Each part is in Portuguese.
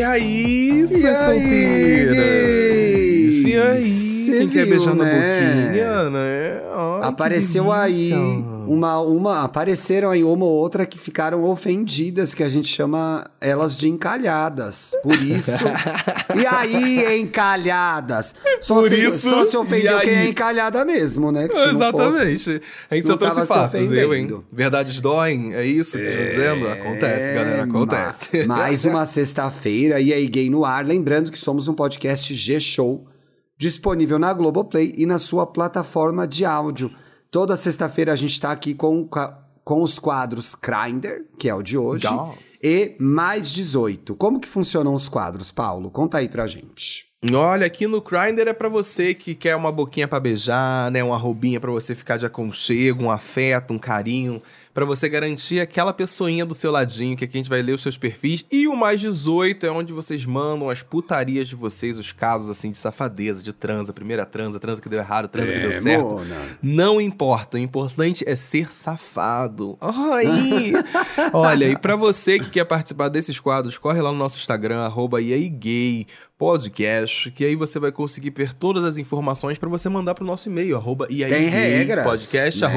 E aí, E aí, solteiras? gays? E aí, Cê quem quer beijar na né? boquinha, né? Apareceu aí uma, uma. Apareceram aí uma ou outra que ficaram ofendidas, que a gente chama elas de encalhadas. Por isso. e aí, encalhadas? Só, Por se, isso, só se ofendeu quem é encalhada mesmo, né? Não fosse- Exatamente. a gente só trouxe fatos, eu, hein? Verdades doem, é isso que estão dizendo? Acontece, galera, acontece. É, Ma- Mais uma sexta-feira e aí Gay no ar. Lembrando que somos um podcast G-Show, disponível na Globoplay e na sua plataforma de áudio. Toda sexta-feira a gente está aqui com, com os quadros Grindr, que é o de hoje, Legal. e mais 18. Como que funcionam os quadros, Paulo? Conta aí pra gente. Olha, aqui no Grindr é pra você que quer uma boquinha pra beijar, né? Uma roubinha pra você ficar de aconchego, um afeto, um carinho. Pra você garantir aquela pessoinha do seu ladinho, que aqui a gente vai ler os seus perfis. E o mais 18 é onde vocês mandam as putarias de vocês, os casos assim de safadeza, de transa. Primeira transa, transa que deu errado, transa que deu certo. Mona. Não importa, o importante é ser safado. Ai! Olha, e pra você que quer participar desses quadros, corre lá no nosso Instagram, arroba e gay podcast, que aí você vai conseguir ver todas as informações pra você mandar pro nosso e-mail, arroba podcast, né?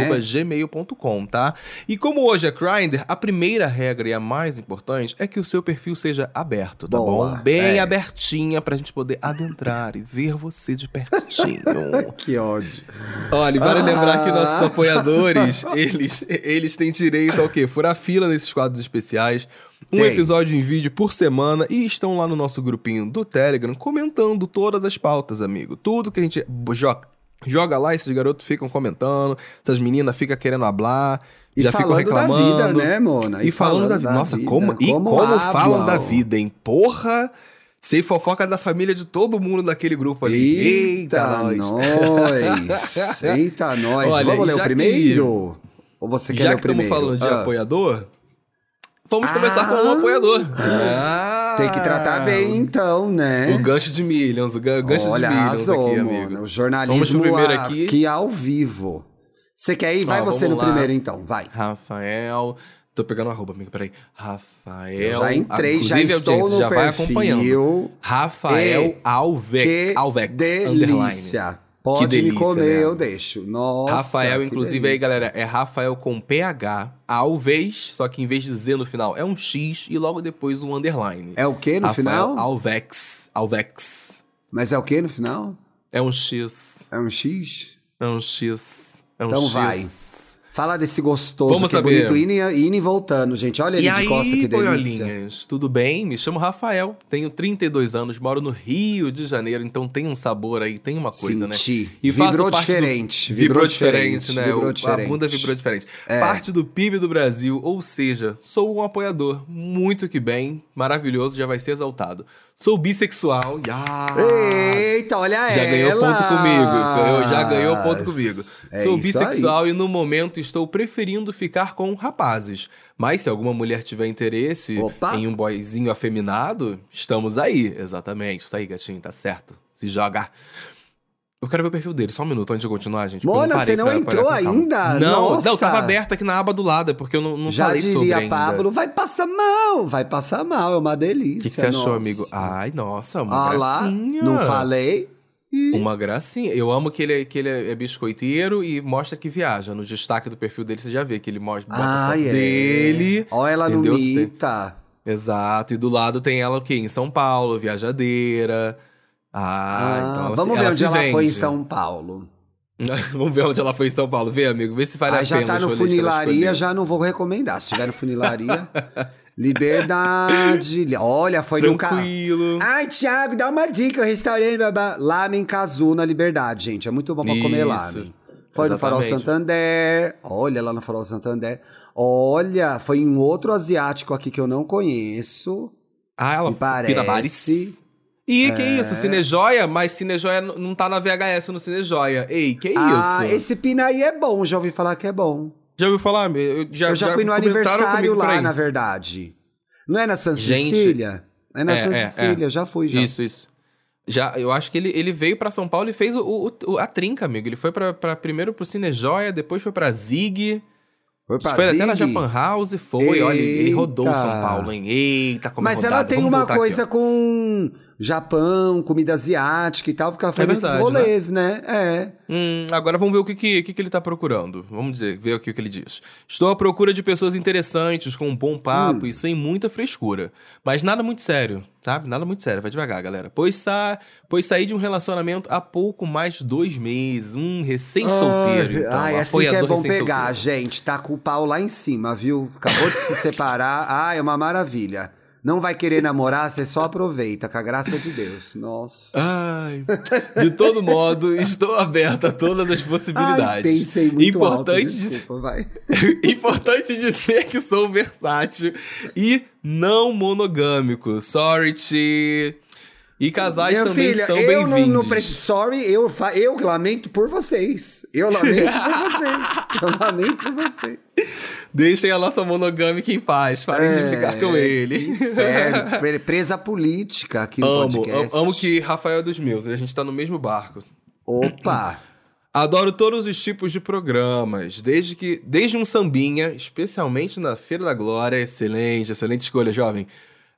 tá? E como hoje é Grindr, a primeira regra e a mais importante é que o seu perfil seja aberto, tá Boa, bom? Bem é. abertinha pra gente poder adentrar e ver você de pertinho. Que ódio. Olha, vale Ah. lembrar que nossos apoiadores, eles, eles têm direito ao quê? Furar fila nesses quadros especiais, um Tem. episódio em vídeo por semana e estão lá no nosso grupinho do Telegram comentando todas as pautas, amigo. Tudo que a gente joga, joga lá, esses garotos ficam comentando, essas meninas ficam querendo hablar, E já ficam falando da reclamando. vida, né, Mona? E, falando, da vida. Nossa, como, e como, falam da vida, hein? Porra! Sei fofoca da família de todo mundo naquele grupo ali. Eita, nós! Eita, nós! Olha, Vamos ler já o que- primeiro? Ou você quer Já ler que o primeiro? estamos falando de Ah, apoiador, vamos começar Ah. com um apoiador. Ah, Tem que tratar bem, então, né? O gancho de Millions, o ga- gancho Olha, de Millions arrasou, aqui, mano. amigo. O jornalismo Vamos primeiro a- aqui. ao vivo. Você quer ir? Vai Ó, você no lá. primeiro, então. Vai. Rafael. Tô pegando a arroba, amigo, peraí. Rafael. Eu já entrei, já estou no já vai acompanhando. perfil. Rafael E Alvex. que Alvex. underline. Pode delícia, me comer, né? eu deixo. Nossa, Rafael, inclusive, aí, delícia. galera, é Rafael com PH, Alves, só que em vez de Z no final, é um X e logo depois um underline. É o que no Rafael final? Alvex. Alvex. Mas é o que no final? É um X. É um X? É um X. É um Então X. vai. Fala desse gostoso Vamos que saber. é bonito, indo e, indo e voltando, gente. Olha ele de aí, costa, que delícia. boiolinhas, tudo bem? Me chamo Rafael, tenho 32 anos, moro no Rio de Janeiro, então tem um sabor aí, tem uma coisa, né? Senti. E faço Vibrou parte do- diferente, Vibrou, vibrou diferente, diferente, né? vibrou O- diferente. É. A bunda vibrou diferente. Parte do PIB do Brasil, ou seja, sou um apoiador. Muito que bem, maravilhoso, já vai ser exaltado. Sou bissexual. Ya! Eita, olha ela. Já ganhou ponto comigo. Ganhou- já ganhou ponto comigo. É Sou bissexual e no momento estou preferindo ficar com rapazes. Mas se alguma mulher tiver interesse Opa. em um boyzinho afeminado, estamos aí. Exatamente. Isso aí, gatinho, tá certo. Se joga. Eu quero ver o perfil dele, só um minuto antes de continuar, gente. Mona, você não pra- pra entrou calma. ainda? Não, Nossa. não, tava aberto aqui na aba do lado, é porque eu não, não Já falei sobre diria ainda. Pablo, vai passar mal, vai passar mal, é uma delícia. O que, que você achou, nossa. amigo? Ai, nossa, uma Ah lá, gracinha. não falei? Uma gracinha. Eu amo que ele, é- que ele é biscoiteiro e mostra que viaja. No destaque do perfil dele, você já vê que ele mostra bota Ah, foto é. dele. Olha ela no entendeu? Tem- Mita. Exato. E do lado tem ela o quê? Em São Paulo, viajadeira. Ah, Ah, então ela vamos ver onde ela foi em vende. São Paulo. vamos ver onde ela foi em São Paulo. Vê, amigo. Vê se vale Aí a já pena. tá os no funilaria, já não vou recomendar. Se tiver no funilaria, liberdade. Olha, foi no carro. Tranquilo. Ai, Thiago, dá uma dica, o restaurante, babá. Lamen Cazu na Liberdade, gente. É muito bom pra comer Isso. lamen. Foi no Farol Exatamente. Santander. Olha lá no Farol Santander. Olha, foi em outro asiático aqui que eu não conheço. Ah, ela Me Pina Bares. Parece. Ih, que É. isso? Cinejoia? Mas Cinejoia não tá na VHS no Cinejoia. Ei, que Ah, isso? esse Pinaí é bom, já ouvi falar que é bom. Já ouviu falar? Eu já, eu já, fui no aniversário lá, aí. na verdade. Não é na San Gente. Cecília? É na É, San é, Cecília, já fui já. Isso, isso. Já, eu acho que ele, ele veio pra São Paulo e fez o, o- a trinca, amigo. Ele foi pra, pra- primeiro pro Cinejoia, depois foi pra Zig. Foi pra Foi até na Zig? Japan House, foi. Olha, ele rodou Eita. São Paulo, hein? Eita, como é Mas rodada. ela tem Vamos uma aqui, coisa ó. com Japão, comida asiática e tal, porque ela foi É nesses verdade, rolês, né? É. Hum, agora vamos ver o que, que, que, ele tá procurando. Vamos dizer, ver aqui o que ele diz. Estou à procura de pessoas interessantes, com um bom Hum. papo e sem muita frescura. Mas nada muito sério, sabe? Nada muito sério, vai devagar, galera. Pois, sa... pois saí de um relacionamento há pouco mais de dois meses. Um recém-solteiro, então. Ai, assim que é bom pegar, gente. Tá com o pau lá em cima, viu? Acabou de se separar. Ai, é uma maravilha. Não vai querer namorar, você só aproveita, com a graça de Deus. Nossa. Ai, de todo modo, estou aberto a todas as possibilidades. Ai, pensei muito Importante alto, desculpa, vai. Importante dizer que sou versátil e não monogâmico. Sorry, Ti. E casais Minha também filha, são eu não, bem-vindos. não preciso. Sorry, eu, fa- eu lamento por vocês. Eu lamento por vocês. Eu lamento por vocês. Deixem a nossa monogâmica em paz. Parem de implicar com ele. É. Pre- Presa política aqui no Amo, podcast. amo, amo que Rafael é dos meus. A gente tá no mesmo barco. Opa! Adoro todos os tipos de programas, desde que desde um sambinha, especialmente na Feira da Glória, excelente, excelente escolha, jovem.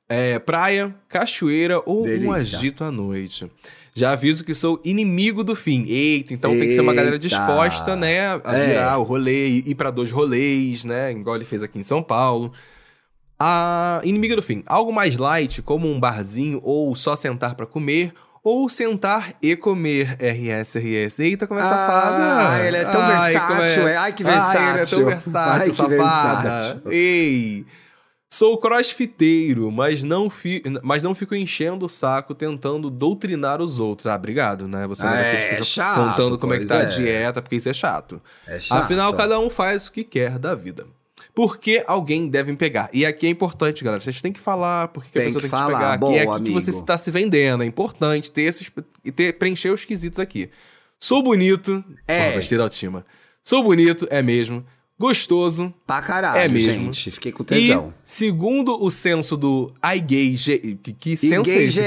É, praia, cachoeira ou um Delícia. agito à noite. Já aviso que sou inimigo do fim. Eita, então tem que ser uma galera Eita. disposta, né, a É. virar o rolê, ir pra dois rolês, né, igual ele fez aqui em São Paulo. A inimiga do fim, algo mais light, como um barzinho ou só sentar pra comer, ou sentar e comer RS, RS. Eita, como é safada. Ah, ele é tão Ai, versátil, como é. Ai, que Ai, ele é versátil. tão versátil, Ai, que versátil. Ei. Sou crossfiteiro, mas não, fi... mas não fico enchendo o saco tentando doutrinar os outros. Ah, obrigado, né? Você Ah, é é chato, contando como é que tá a é. dieta, porque isso é chato. É chato. Afinal, cada um faz o que quer da vida. Por que alguém deve pegar? E aqui é importante, galera. Vocês têm que falar porque que a pessoa que tem que falar. pegar. Aqui Boa, é aqui amigo. que você está se vendendo. É importante ter esses. ter, preencher os quesitos aqui. Sou bonito. É. Porra, gostei da autoestima. Sou bonito, é mesmo. Gostoso. Pra caralho, É mesmo. gente. Fiquei com tesão. E, segundo o censo do iGay... Que, que censo é esse.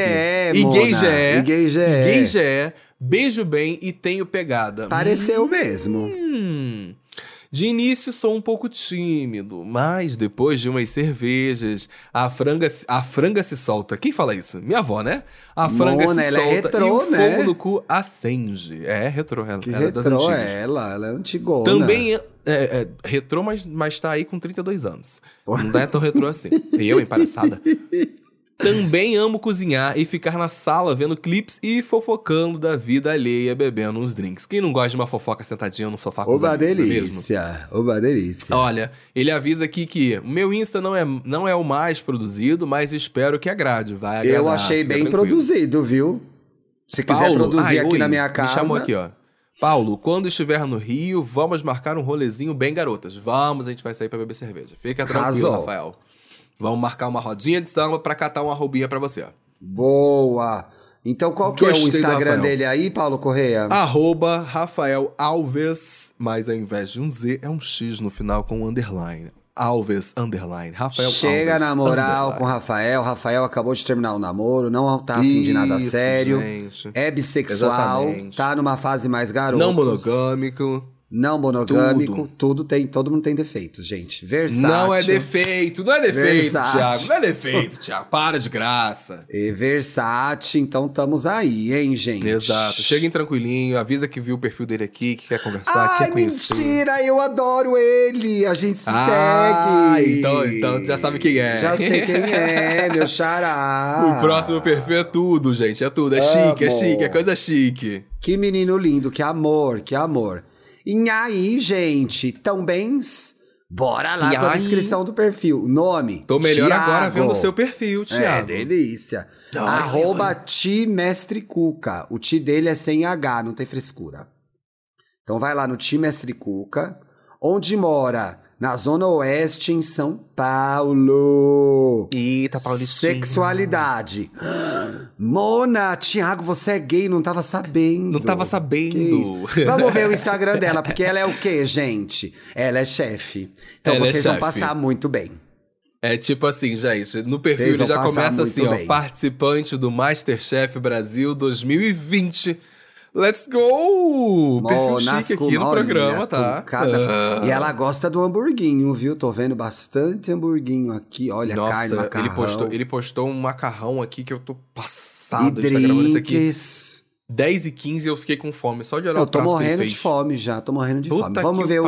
IGE. IGE. IGE. Beijo bem e tenho pegada. Pareceu mesmo. Hum. De início sou um pouco tímido, mas depois de umas cervejas, a franga, se- a franga se solta. Quem fala isso? Minha avó, né? A franga Mona, se é solta retrô, e o né? fogo no cu acende. É, retrô, ela, Que ela é das retrô antigas. é ela, ela é antigona. Também é, é, é retrô, mas, mas tá aí com 32 anos. Não é tão retrô assim. E eu, hein, palhaçada. Também amo cozinhar e ficar na sala vendo clips e fofocando da vida alheia, bebendo uns drinks. Quem não gosta de uma fofoca sentadinha no sofá com Oba é mesmo? delícia. Oba delícia. Olha, ele avisa aqui que meu Insta não é, não é o mais produzido, mas espero que agrade. Vai agradar, Eu achei bem tranquilo. produzido, viu? Se quiser Paulo, produzir ai, aqui oi, na minha casa. Me chamou aqui, ó. Paulo, quando estiver no Rio, vamos marcar um rolezinho bem garotas. Vamos, a gente vai sair pra beber cerveja. Fica tranquilo, Arrasou. Rafael. Vamos marcar uma rodinha de samba pra catar uma roubinha pra você. Boa. Então qual que é o Gostei Instagram dele aí, Paulo Correia? Arroba Rafael Alves, mas ao invés de um Z, é um X no final com um underline. Alves, underline. Rafael Chega Alves, na moral underline. com o Rafael. Rafael acabou de terminar o namoro, não tá afim de nada sério. gente. É bissexual, Exatamente. tá numa fase mais garoto. Não monogâmico. Não monogâmico, Tudo. tudo. tem, todo mundo tem defeitos, gente. Versátil. Não é defeito, não é defeito. Thiago. Não é defeito, Thiago. Para de graça. E versátil, então estamos aí, hein, gente? Exato. Cheguem tranquilinho, avisa que viu o perfil dele aqui, que quer conversar, Ai, quer conhecer. mentira, eu adoro ele. A gente se Ah, segue. então, então já sabe quem é. Já sei quem é, meu xará. O próximo perfil é tudo, gente. É tudo. É chique, é Amo. chique, é coisa chique. Que menino lindo, que amor, que amor. E aí, gente, tão bens? Bora lá com a aí? descrição do perfil. Nome. Tô melhor Thiago. agora vendo o seu perfil, É, Thiago. delícia. Ai, Arroba Ti Mestre Cuca. O Ti dele é sem H, não tem frescura. Então vai lá no Ti Mestre Cuca, onde mora na Zona Oeste, em São Paulo. Eita, Paulistinha. Sexualidade. Mona, Thiago, você é gay, não tava sabendo. Não tava sabendo. Vamos ver o Instagram dela, porque ela é o quê, gente? Ela é chefe. Então Ela é vocês vão chefe. passar muito bem. É tipo assim, gente, no perfil Vocês ele vão já começa assim, ó, bem. participante do Masterchef Brasil 2020. Let's go! Perfil chique aqui no programa, tá? cada- Ah. E ela gosta do hamburguinho, viu? Tô vendo bastante hamburguinho aqui. Olha, Nossa, carne, macarrão. ele postou, ele postou um macarrão aqui que eu tô E passado. Gente tá gravando isso aqui. drinks. 10 e 15 eu fiquei com fome, só de olhar Eu tô morrendo de fome já, tô morrendo de Puta fome. Vamos ver, o,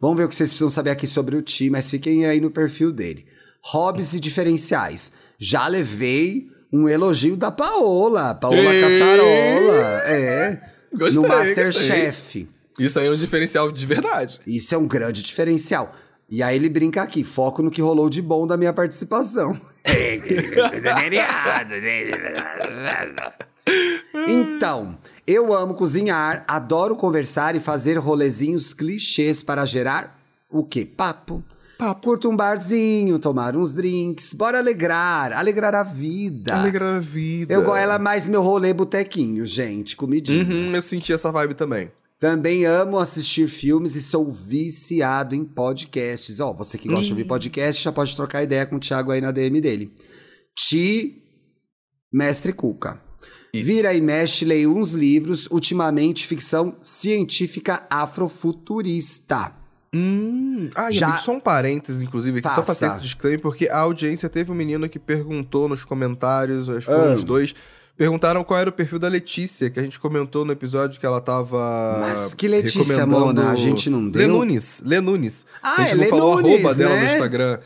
vamos ver o que vocês precisam saber aqui sobre o Ti, mas fiquem aí no perfil dele. Hobbies e diferenciais. Já levei um elogio da Paola, Paola Ei! Caçarola. É. Gostei, no Masterchef. Isso aí é um diferencial de verdade. Isso é um grande diferencial. E aí ele brinca aqui, foco no que rolou de bom da minha participação. então, eu amo cozinhar, adoro conversar e fazer rolezinhos clichês para gerar o quê? Papo. Papo. Curto um barzinho, tomar uns drinks, bora alegrar, alegrar a vida. Alegrar a vida. Eu gosto ela mais meu rolê botequinho, gente, comidinhas. Uhum, eu senti essa vibe também. Também amo assistir filmes e sou viciado em podcasts. Ó, você que gosta de ouvir podcast já pode trocar ideia com o Thiago aí na DM dele. Ti Mestre Cuca. Isso. Vira e mexe, leio uns livros, ultimamente ficção científica afrofuturista. Hum, ah, Já- só um parênteses, inclusive, aqui, só pra ter Faça. esse disclaimer, porque a audiência teve um menino que perguntou nos comentários, acho que Ah. foram os dois, perguntaram qual era o perfil da Letícia, que a gente comentou no episódio que ela tava. Mas que Letícia, recomendando- Mona? A gente não deu? Lenunes, Lenunes. Ah, a gente é não falou Lenunes, arroba dela no né? Instagram.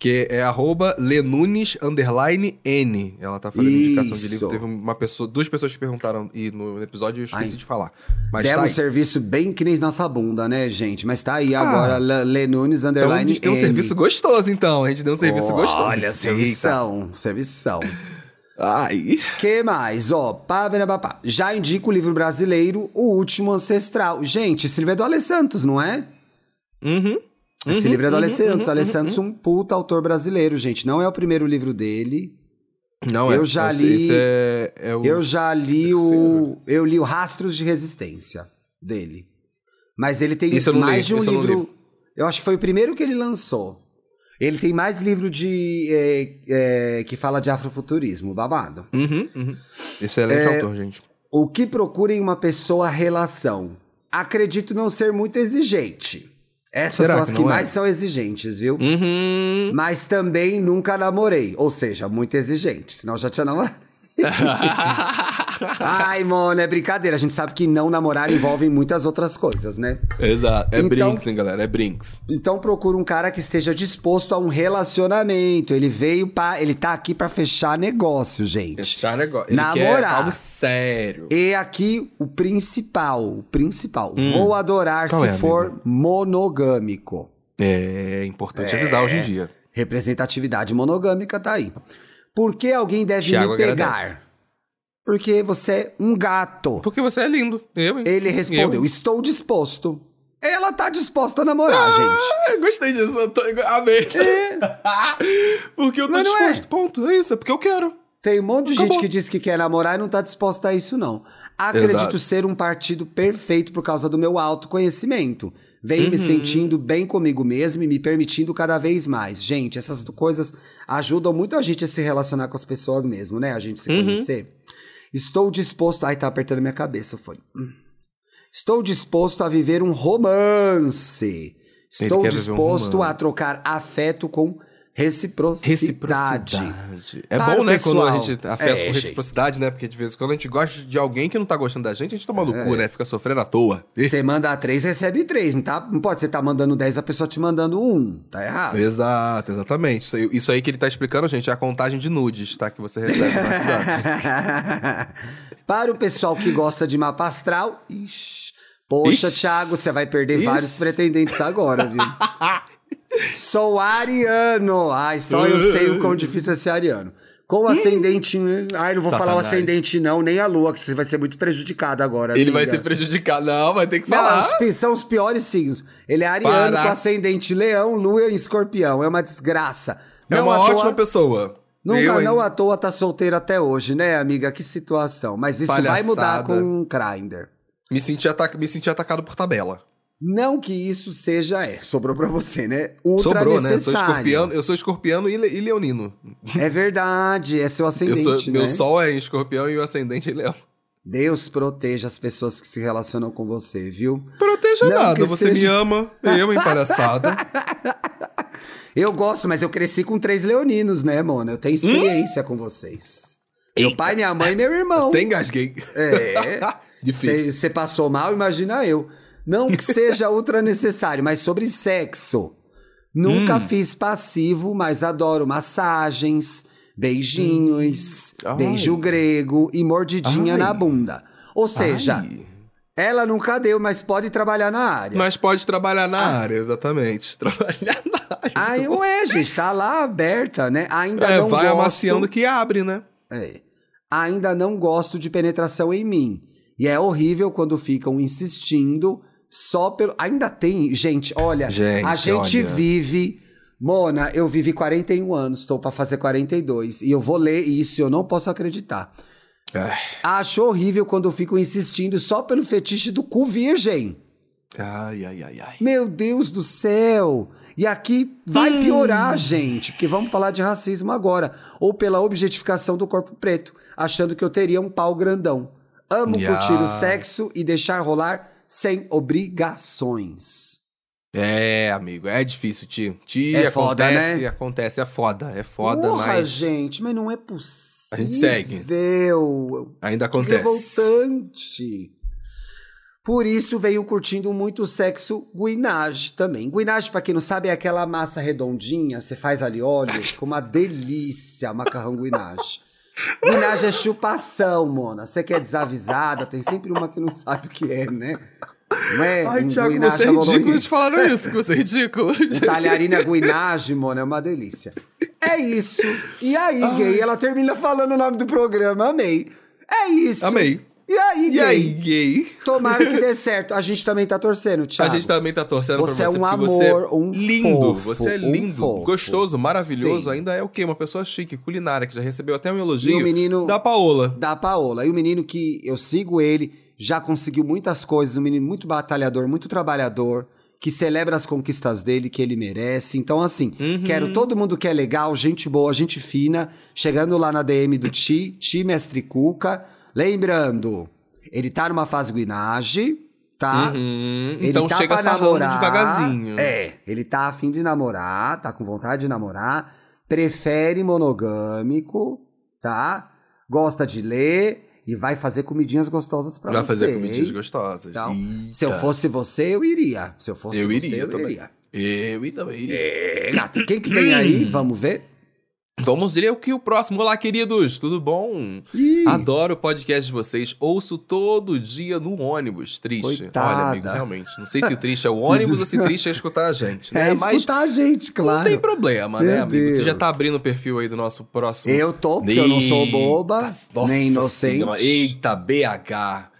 Que é arroba Lenunes underline N. Ela tá fazendo indicação de Isso. livro. Teve uma pessoa, duas pessoas que perguntaram e no episódio eu esqueci Ai. de falar. Mas Demos tá um serviço bem que nem nossa bunda, né, gente? Mas tá aí Ah. agora, Le- Lenunes Então, a Underline gente deu um serviço gostoso, então. A gente deu um serviço gostoso. Olha, servição, servição. Ai. que mais? Ó, pá, pá, pá, pá. já indico o livro brasileiro O Último Ancestral. Gente, esse livro é do Ale Santos, não é? Uhum. Esse livro é do Ale Santos. uhum, Ale uhum, Santos, um puta autor brasileiro, gente. Não é o primeiro livro dele. Não Eu é. já li- é, é o... Eu já li o. Eu li o Rastros de Resistência dele. Mas ele tem mais li, de um esse eu livro. li. Eu acho que foi o primeiro que ele lançou. Ele tem mais livro de. é, é, que fala de afrofuturismo, babado. Uhum, uhum. Excelente É, autor, gente. O que procura em uma pessoa relação? Acredito não ser muito exigente. Essas Será são que as que não é? mais são exigentes, viu? Uhum. Mas também nunca namorei. Ou seja, muito exigente. Senão já tinha namorado. Ai, mano, é brincadeira. A gente sabe que não namorar envolve muitas outras coisas, né? Exato. É Então- Brinks, hein, galera? É Brinks. Então procura um cara que esteja disposto a um relacionamento. Ele veio para, ele tá aqui pra fechar negócio, gente. Fechar negócio. Namorar. quer algo sério. E aqui o principal, o principal. Vou adorar Qual se é, for monogâmico. É importante avisar hoje em dia. Representatividade monogâmica tá aí. Por que alguém deve Thiago me pegar? agradece. Porque você é um gato. Porque você é lindo. Eu, hein? Ele respondeu: Eu. Estou disposto. Ela tá disposta a namorar, gente. Ah, eu gostei disso. Eu tô... Amei. porque eu tô Mas é. disposto. Ponto. É isso. É porque eu quero. Tem um monte de Acabou. gente que diz que quer namorar e não tá disposta a isso, não. Acredito Exato. ser um partido perfeito por causa do meu autoconhecimento. Venho Uhum. me sentindo bem comigo mesmo e me permitindo cada vez mais. Gente, essas coisas ajudam muito a gente a se relacionar com as pessoas mesmo, né? A gente se Uhum. conhecer. Estou disposto. Ai, tá apertando minha cabeça, foi. Hum. Estou disposto a viver um romance. Estou viver um disposto a trocar afeto com reciprocidade. Reciprocidade. É Para bom, né, quando a pessoal. gente afeta É, com gente. reciprocidade, né? Porque de vez em quando a gente gosta de alguém que não tá gostando da gente, a gente toma no cu, né? Fica sofrendo à toa. Você manda três, recebe três, não, tá? não pode você tá mandando 10 a pessoa te mandando um. Tá errado. Exato, exatamente. Isso aí, isso aí que ele tá explicando, gente, é a contagem de nudes, tá? Que você recebe no WhatsApp. Para o pessoal que gosta de mapa astral, ixi, poxa, Ixi. Thiago, você vai perder Ixi. vários pretendentes agora, viu? Sou ariano. Ai, só eu sei o quão difícil é ser ariano. Com o ascendente. Ai, não vou falar o Satanás. ascendente, não, nem a lua, que você vai ser muito prejudicado agora. ele vai amiga. ser prejudicado. Não, vai ter que Não, falar. os pi- são os piores signos. Ele é ariano Para. com ascendente leão, lua e escorpião. É uma desgraça. É Não uma toa- ótima pessoa. Nunca, Eu, não à toa tá solteiro até hoje, né, amiga? Que situação. Mas isso vai Palhaçada. mudar com o Grindr. me, senti ataca- me senti atacado por tabela. Não que isso seja, é, sobrou pra você, né? Ultra Sobrou, né? Eu sou escorpiano, eu sou escorpiano e, le- e leonino. É verdade, é seu Eu ascendente, sou, né? Meu sol é em escorpião e o ascendente é em leão. Deus proteja as pessoas que se relacionam com você, viu? Proteja Não nada, você seja- me ama, me ama, palhaçada. Eu gosto, mas eu cresci com três leoninos, né, Mona? Eu tenho experiência com vocês. Meu pai, minha mãe e meu irmão. Até engasguei. É. Difícil. Você passou mal, imagina eu. Não que seja ultra necessário, mas sobre sexo. Nunca Hum. fiz passivo, mas adoro massagens, beijinhos, Ai. beijo grego e mordidinha Ai. na bunda. Ou seja, Ai. ela nunca deu, mas pode trabalhar na área. Mas pode trabalhar na área, exatamente. Trabalhar na área. Ai, ué, gente, tá lá aberta, né? Ainda é, não vai gosto... amaciando que abre, né? É. Ainda não gosto de penetração em mim. E é horrível quando ficam insistindo só pelo. Ainda tem. Gente, olha, Gente, a gente olha. vive. Mona, eu vivi 41 anos, estou pra fazer 42. E eu vou ler isso e eu não posso acreditar. Ai, Acho horrível quando ficam insistindo só pelo fetiche do cu virgem. ai, ai, ai. ai. Meu Deus do céu! E aqui vai Hum. piorar, gente, porque vamos falar de racismo agora. Ou pela objetificação do corpo preto, achando que eu teria um pau grandão. Amo Ya. curtir o sexo e deixar rolar sem obrigações. É, amigo, é difícil, tio. Tio, É foda, acontece, né? acontece, é foda. É foda, Porra, mas gente, mas não é possível. A gente segue. Ainda acontece. revoltante. Por isso venho curtindo muito o sexo guinage também. Guinage, pra quem não sabe, é aquela massa redondinha, você faz ali óleo, com uma delícia, macarrão guinage. Guinage é chupação, Mona. Você que é desavisada, tem sempre uma que não sabe o que é, né? Não é? Ai, Um Thiago, você é ridículo te falaram isso, que você é ridículo. Um talharina guinage, mano, é uma delícia. É isso. E aí, gay, ela termina falando o nome do programa. Amei. É isso. Amei. E aí, E gay? aí, gay? Tomara que dê certo. A gente também tá torcendo, A Thiago. gente também tá torcendo Você pra é você, um porque você amor, é um lindo. fofo, você é um lindo, fofo. gostoso, maravilhoso. Sim. Ainda é o quê? Uma pessoa chique, culinária, que já recebeu até um elogio E o menino- da Paola. Da Paola. E o menino que eu sigo ele, já conseguiu muitas coisas. Um menino muito batalhador, muito trabalhador. Que celebra as conquistas dele, que ele merece. Então, assim, Uhum. quero todo mundo que é legal, gente boa, gente fina, chegando lá na DM do Ti, Ti Mestre Cuca. Lembrando, ele tá numa fase guinage, tá? Uhum. Ele Então tá chega sarrando namorar, devagarzinho. É, ele tá afim de namorar, tá com vontade de namorar, prefere monogâmico, tá? Gosta de ler e vai fazer comidinhas gostosas pra Pra você. fazer comidinhas hein? gostosas. Então, Eita. se eu fosse você, eu iria. Se eu fosse Eu você, iria eu também. iria. Eu também iria. É, gato, quem que tem aí? Vamos ver? Vamos ler o que o próximo. Olá, queridos, tudo bom? Ih, Adoro o podcast de vocês. Ouço todo dia no ônibus. Triste. Coitada. Olha, amigo, realmente. Não sei se o triste é o ônibus ou se triste é escutar a gente. é Né? Mas escutar a gente, não claro. tem problema, né, Meu amigo? Você já Deus. tá abrindo o perfil aí do nosso próximo. Eu tô, porque eu não sou boba, Nossa nem inocente. Senhora. Eita, BH.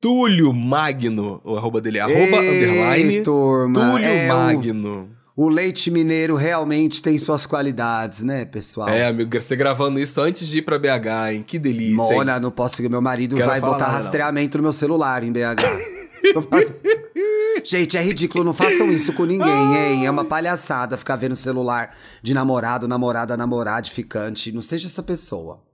Túlio Magno. O arroba dele é arroba Ei, underline. turma, Túlio é Magno. O leite mineiro realmente tem suas qualidades, né, pessoal? É, amigo, você gravando isso antes de ir pra BH, hein? Que delícia. hein? Mona, não posso seguir. Meu marido Quero vai botar nada, não. rastreamento no meu celular em BH. Gente, é ridículo, não façam isso com ninguém, hein? É uma palhaçada ficar vendo celular de namorado, namorada, namorade, ficante. Não seja essa pessoa.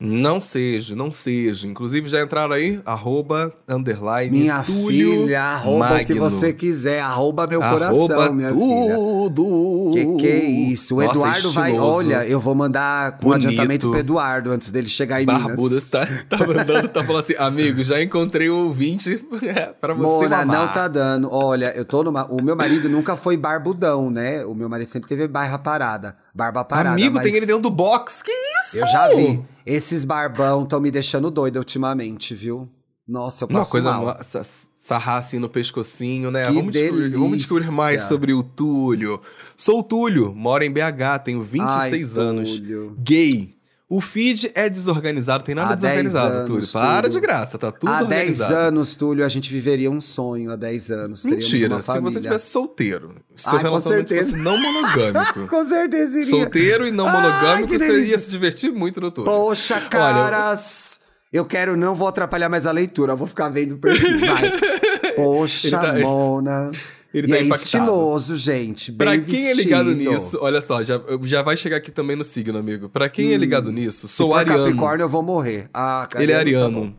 Não seja, não seja. Inclusive já entraram aí, arroba, underline, Minha Túlio filha, arroba o que você quiser, arroba meu coração, Arroba minha filha. tudo. Que que é isso? O Nossa, Eduardo vai. estiloso. Olha, eu vou mandar com Bonito. adiantamento pro Eduardo antes dele chegar em Barbuda Minas. tá, tá mandando, tá falando assim, amigo, já encontrei o ouvinte pra você Mona, mamar. não tá dando. Olha, eu tô numa. O meu marido nunca foi barbudão, né? O meu marido sempre teve barba parada. Barba parada. Amigo, mas tem ele dentro do box, que isso? Eu já vi. Esses barbão estão me deixando doida ultimamente, viu? Nossa, eu passo Uma coisa, mal. uma- sa- sarrar assim no pescocinho, né? Que vamos, descobrir, vamos descobrir mais sobre o Túlio. Sou o Túlio, moro em BH, tenho 26 Ai, anos. Túlio. Gay. O feed é desorganizado, tem nada Há 10 desorganizado, anos, Túlio. Para Túlio. de graça, tá tudo Há 10 organizado. anos, Túlio, a gente viveria um sonho há 10 anos. Mentira, se família. você tivesse solteiro, seu Ai, relacionamento fosse não monogâmico. Com certeza iria. solteiro e não Ai, monogâmico, que você ia se divertir muito no Túlio. Poxa, caras! Eu quero, não vou atrapalhar mais a leitura, eu vou ficar vendo o perfil. Vai. Poxa, Ele tá- Mona. Ele e tá é impactado. estiloso, gente. Bem Pra quem é ligado vestido. nisso, olha só, já, já vai chegar aqui também no signo, amigo. Pra quem é ligado nisso, Hum. Se sou for ariano. Capricórnio, eu vou morrer. Ah, Ele é Ariano, tá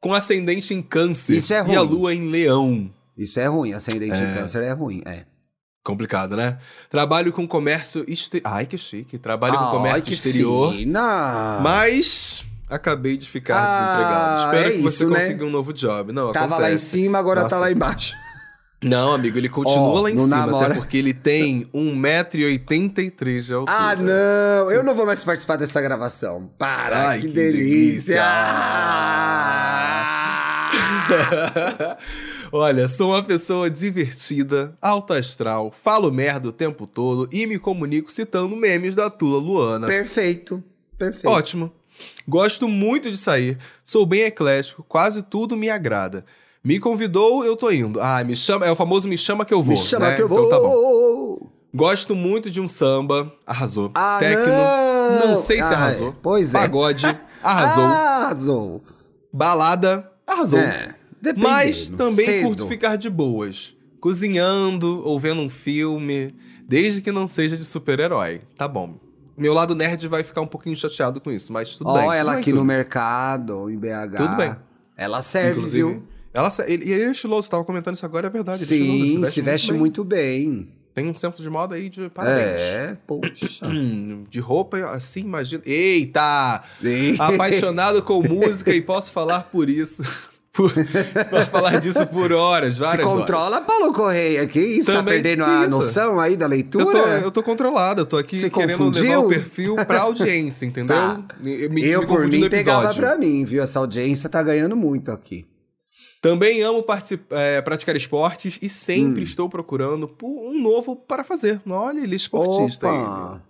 com ascendente em câncer Isso é e a ruim. lua em leão. Isso é ruim, ascendente em câncer é ruim, é. Complicado, né? Trabalho com comércio exterior. Ai, que chique. Trabalho com Ai, comércio que exterior. fina. Mas acabei de ficar Ah, desempregado. Espero é que você isso, né? consiga um novo job. Não, Tava lá em acontece. cima, agora tá Nossa. lá embaixo. Não, amigo, ele continua Ó, lá em cima, namora. até porque ele tem 1,83m de altura. Ah, não! Eu não vou mais participar dessa gravação. Para, Ai, que, que delícia! Olha, sou uma pessoa divertida, alto astral, falo merda o tempo todo e me comunico citando memes da Tula Luana. Perfeito, perfeito. Ótimo. Gosto muito de sair, sou bem eclético, quase tudo me agrada. Me convidou, eu tô indo. Ah, me chama, é o famoso me chama que eu vou. Me chama né? que eu Então vou! tá bom. Gosto muito de um samba, arrasou. Ah, Tecno, não! não sei se Ah, arrasou. pois é. Pagode, arrasou. Arrasou. Balada, arrasou. É, dependendo. Mas também Cedo. curto ficar de boas. Cozinhando ou vendo um filme, desde que não seja de super-herói. Tá bom. Meu lado nerd vai ficar um pouquinho chateado com isso, mas tudo Ó, bem. ela Não é aqui tudo. no mercado, em BH. Tudo bem. Ela serve, Inclusive, viu? Ela, se- ele, ele é estiloso, tava comentando isso agora, é verdade. ele é estiloso, Sim, ele se veste bem. muito bem. Tem um centro de moda aí de parabéns. É, poxa. De roupa assim, imagina. Eita! Sim. Apaixonado com música e posso falar por isso. Por, falar disso por horas, Se várias horas. controla, Paulo Correia. Que isso? tá Também, perdendo que a isso? noção aí da Eu leitura? tô, eu tô controlado, eu tô aqui Se querendo confundiu? levar o perfil pra audiência, entendeu? Tá. Me- eu, me por mim, pegava pra mim, viu? Essa audiência tá ganhando muito aqui. Também amo é, praticar esportes e Hum. sempre estou procurando por um novo para fazer. Olha, ele é esportista aí. Opa!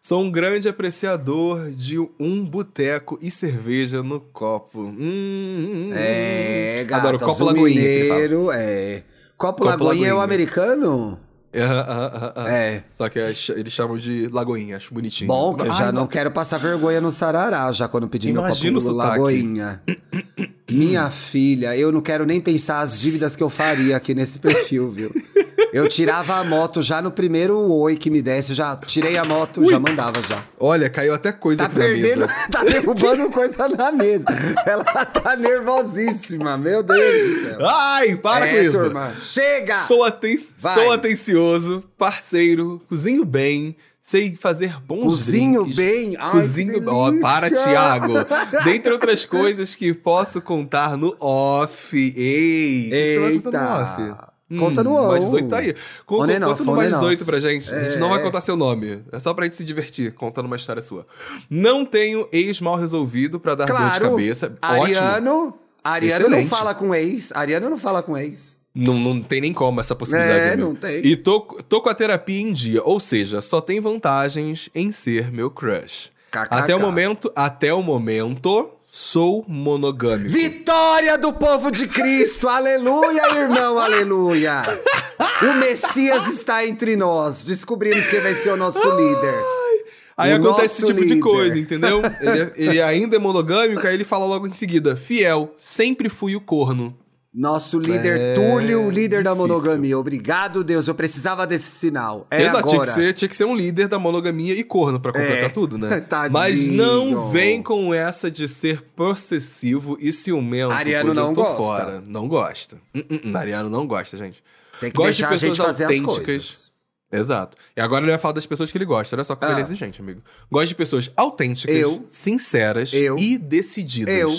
Sou um grande apreciador de um boteco e cerveja no copo. Hum, hum, hum. É, gato, Adoro copo lagoinha. mineiro, é. Copo, Copo lagoinha é o americano? É. Só que eles chamam de lagoinha, acho bonitinho. Bom, que eu já Ai, não quero passar vergonha no Sarará, já quando pedi meu Imagina copo o sotaque. lagoinha. Minha filha, eu não quero nem pensar as dívidas que eu faria aqui nesse perfil, viu? Eu tirava a moto já no primeiro oi que me desse, eu já tirei a moto, já mandava já. Olha, caiu até coisa Tá aqui na perdendo, mesa. tá derrubando coisa na mesa. Ela tá nervosíssima, meu Deus do céu. Ai, para é, com isso. turma, chega! Sou, aten Vai. sou atencioso, parceiro, cozinho bem, sei fazer bons Cozinho drinks. bem? Ai, Cozinho que Ó, para! Thiago. Dentre outras coisas que posso contar no off. Ei, contar no Eita. off? Conta no Mais on. 18 tá aí. Conta, On no mais and 18 off. pra gente. A gente não vai É. contar seu nome. É só pra gente se divertir, contando uma história sua. Não tenho ex mal resolvido pra dar dor de Claro, cabeça. Ótimo. Ariano, Ariano não Excelente. fala com ex, Ariano não fala com ex. Não, não tem nem como essa possibilidade. É, amigo. não tem. E tô, tô com a terapia em dia, ou seja, só tem vantagens em ser meu crush. KKK. Até o momento, até o momento, sou monogâmico. Vitória do povo de Cristo! aleluia, irmão, aleluia! O Messias está entre nós. Descobrimos quem vai ser o nosso líder. Aí o acontece esse tipo de líder. coisa, entendeu? ele, é- ele ainda é monogâmico, aí ele fala logo em seguida: fiel, sempre fui o corno. Nosso líder É, Túlio, líder da difícil. monogamia. Obrigado, Deus. Eu precisava desse sinal. É Exato, tinha agora. que, ser, tinha que ser um líder da monogamia e corno pra completar É. tudo, né? Tadinho. Mas não vem com essa de ser possessivo e ciumento. Ariano não gosta. Fora. Não gosta. Hum, hum, Ariano não gosta, gente. Tem que Gosta deixar de a gente pessoas fazer as autênticas. coisas. Exato. E agora ele vai falar das pessoas que ele gosta. Olha só como Ah. ele é exigente, amigo. Gosta de pessoas autênticas, Eu. sinceras Eu. e decididas. Eu.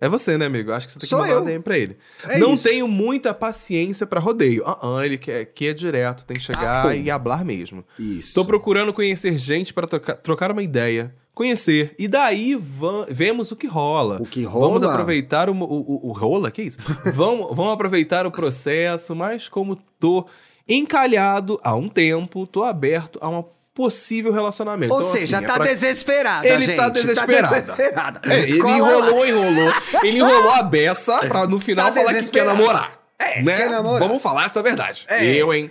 É você, né, amigo? Acho que você tem Sou que mandar eu. uma DM pra ele. É não isso. tenho muita paciência pra rodeio. Ah, ah, ele quer que é direto, tem que chegar Ah, e hablar mesmo. Isso. Estou procurando conhecer gente para troca- trocar uma ideia, conhecer, e daí vemos o que rola. O que Vamos rola? aproveitar o, o, o- rola, que isso? vamos, vamos aproveitar o processo, mas como tô encalhado há um tempo, tô aberto a uma possível relacionamento. Ou Então, seja, assim, é tá pra- desesperada, Ele gente. tá desesperado. desesperada. É, ele enrolou, enrolou. Ele enrolou a beça pra no final Tá falar que quer namorar. É, né? quer namorar. Vamos falar essa verdade. É. Eu, hein?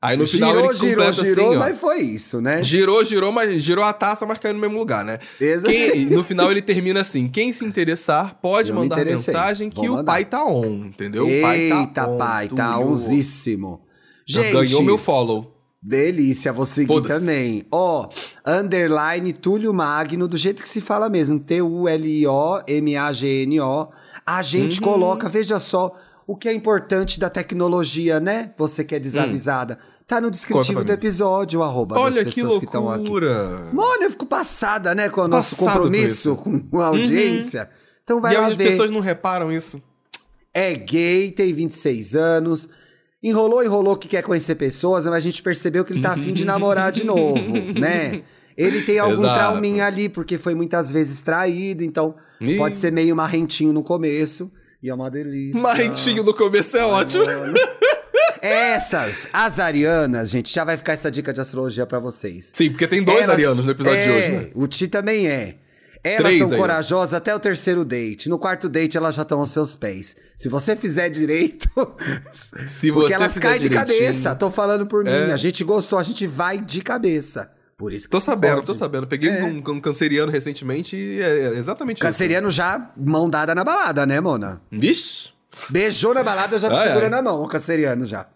Aí no final girou, ele girou, completa girou, assim, ó. mas foi isso, né? Girou, girou, mas girou a taça, mas caiu no mesmo lugar, né? Exato. Quem- no final ele termina assim: quem se interessar pode Eu me mandar interessei. mensagem que Vou o mandar. pai tá on, entendeu? o Eita, pai tá on. pai, tá onzíssimo. Já Gente, ganhou meu follow. Delícia, vou seguir também. Ó, underline Túlio Magno, do jeito que se fala mesmo. T-U-L-I-O-M-A-G-N-O. A gente Uhum. coloca, veja só, o que é importante da tecnologia, né? Você que é desavisada. Tá no descritivo Hum. Do episódio, o arroba Olha das pessoas que estão aqui. loucura. Mano, eu fico passada, né, com o nosso Passado compromisso isso. Uhum. com a audiência. Então vai e lá as ver. pessoas não reparam isso. É gay, tem 26 anos. Enrolou, enrolou que quer conhecer pessoas, mas a gente percebeu que ele tá afim de namorar de novo, né? Ele tem algum Exato. trauminha ali, porque foi muitas vezes traído, então Ih. pode ser meio marrentinho no começo. E é uma delícia. Marrentinho no começo é ótimo. Essas, as arianas, gente, já vai ficar essa dica de astrologia pra vocês. Sim, porque tem dois Elas- arianos no episódio de é, hoje, né? O Ti também é. Elas Três são aí, ó. corajosas até o terceiro date. No quarto date, elas já estão aos seus pés. Se você fizer direito. Se porque elas caem de cabeça. Tô falando por mim. É. A gente gostou, a gente vai de cabeça. Por isso que Tô sabendo, tô sabendo. Peguei É. um, um canceriano recentemente e é exatamente Canceriano já mão dada na balada, né, Mona? isso. Vixe! Beijou na balada, já Ai, segura na mão, o canceriano já.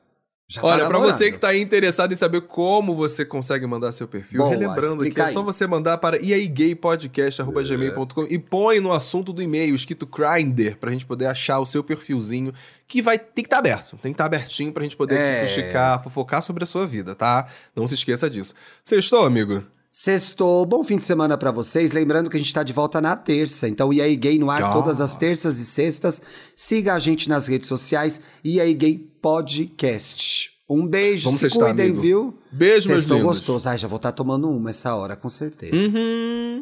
Já tá Olha, pra namorando. você que tá aí interessado em saber como você consegue mandar seu perfil, Boa, relembrando que é só você mandar para iaigaypodcast.gmail.com e põe no assunto do e-mail escrito Grindr pra gente poder achar o seu perfilzinho, que vai tem que estar aberto, tem que estar abertinho pra gente poder É. fuxicar, fofocar sobre a sua vida, tá? Não se esqueça disso. Sextou, amigo? Sextou, bom fim de semana pra vocês. Lembrando que a gente tá de volta na terça. Então, e aí Gay no ar Nossa. todas as terças e sextas. Siga a gente nas redes sociais. E aí Gay Podcast. Um beijo, Vamos se sextar, cuidem, amigo. viu? Beijo, meus Sextou lindos. gostoso. Ai, já vou estar tomando uma essa hora, com certeza. Uhum.